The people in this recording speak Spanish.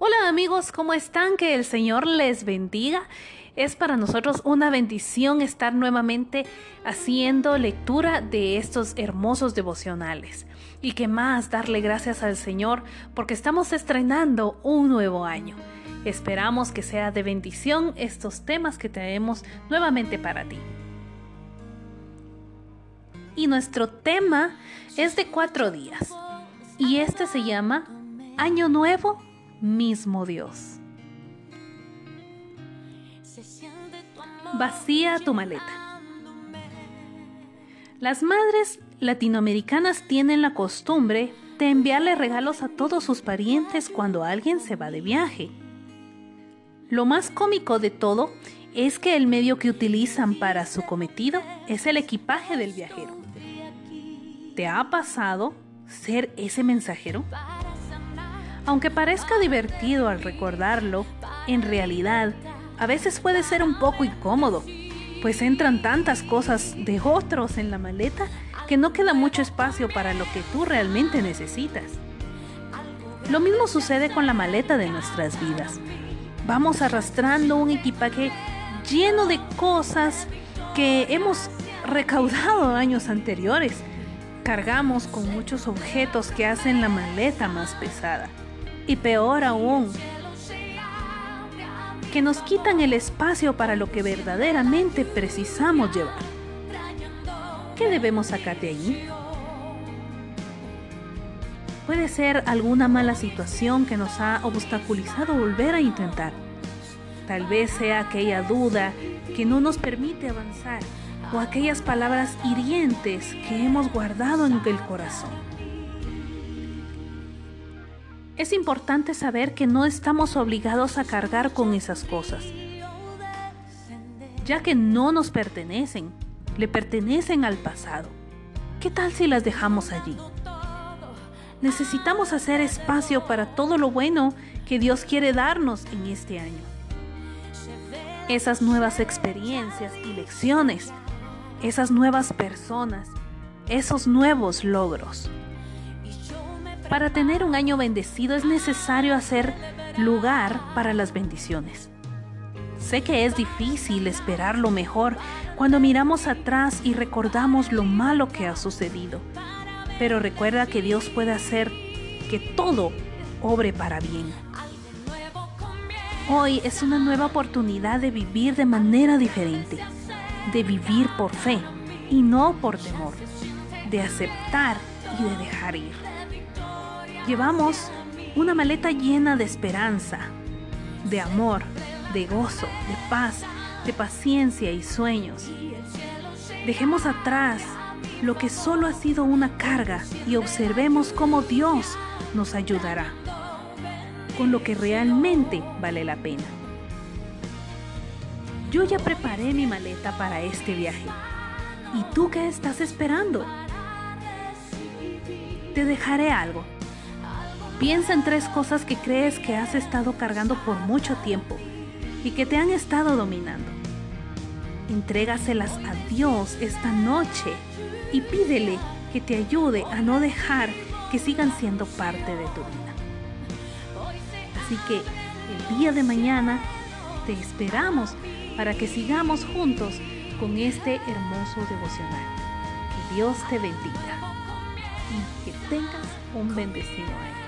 Hola amigos, ¿cómo están? Que el Señor les bendiga. Es para nosotros una bendición estar nuevamente haciendo lectura de estos hermosos devocionales. Y que más darle gracias al Señor porque estamos estrenando un nuevo año. Esperamos que sea de bendición estos temas que traemos nuevamente para ti. Y nuestro tema es de cuatro días. Y este se llama Año Nuevo mismo Dios. Vacía tu maleta. Las madres latinoamericanas tienen la costumbre de enviarle regalos a todos sus parientes cuando alguien se va de viaje. Lo más cómico de todo es que el medio que utilizan para su cometido es el equipaje del viajero. ¿Te ha pasado ser ese mensajero? Aunque parezca divertido al recordarlo, en realidad a veces puede ser un poco incómodo, pues entran tantas cosas de otros en la maleta que no queda mucho espacio para lo que tú realmente necesitas. Lo mismo sucede con la maleta de nuestras vidas. Vamos arrastrando un equipaje lleno de cosas que hemos recaudado años anteriores. Cargamos con muchos objetos que hacen la maleta más pesada. Y peor aún, que nos quitan el espacio para lo que verdaderamente precisamos llevar. ¿Qué debemos sacar de allí? Puede ser alguna mala situación que nos ha obstaculizado volver a intentar. Tal vez sea aquella duda que no nos permite avanzar o aquellas palabras hirientes que hemos guardado en el corazón. Es importante saber que no estamos obligados a cargar con esas cosas, ya que no nos pertenecen, le pertenecen al pasado. ¿Qué tal si las dejamos allí? Necesitamos hacer espacio para todo lo bueno que Dios quiere darnos en este año. Esas nuevas experiencias y lecciones, esas nuevas personas, esos nuevos logros. Para tener un año bendecido es necesario hacer lugar para las bendiciones. Sé que es difícil esperar lo mejor cuando miramos atrás y recordamos lo malo que ha sucedido, pero recuerda que Dios puede hacer que todo obre para bien. Hoy es una nueva oportunidad de vivir de manera diferente, de vivir por fe y no por temor, de aceptar y de dejar ir. Llevamos una maleta llena de esperanza, de amor, de gozo, de paz, de paciencia y sueños. Dejemos atrás lo que solo ha sido una carga y observemos cómo Dios nos ayudará con lo que realmente vale la pena. Yo ya preparé mi maleta para este viaje. ¿Y tú qué estás esperando? Te dejaré algo Piensa en tres cosas que crees que has estado cargando por mucho tiempo y que te han estado dominando. Entrégaselas a Dios esta noche y pídele que te ayude a no dejar que sigan siendo parte de tu vida. Así que el día de mañana te esperamos para que sigamos juntos con este hermoso devocional. Que Dios te bendiga y que tengas un bendecido año.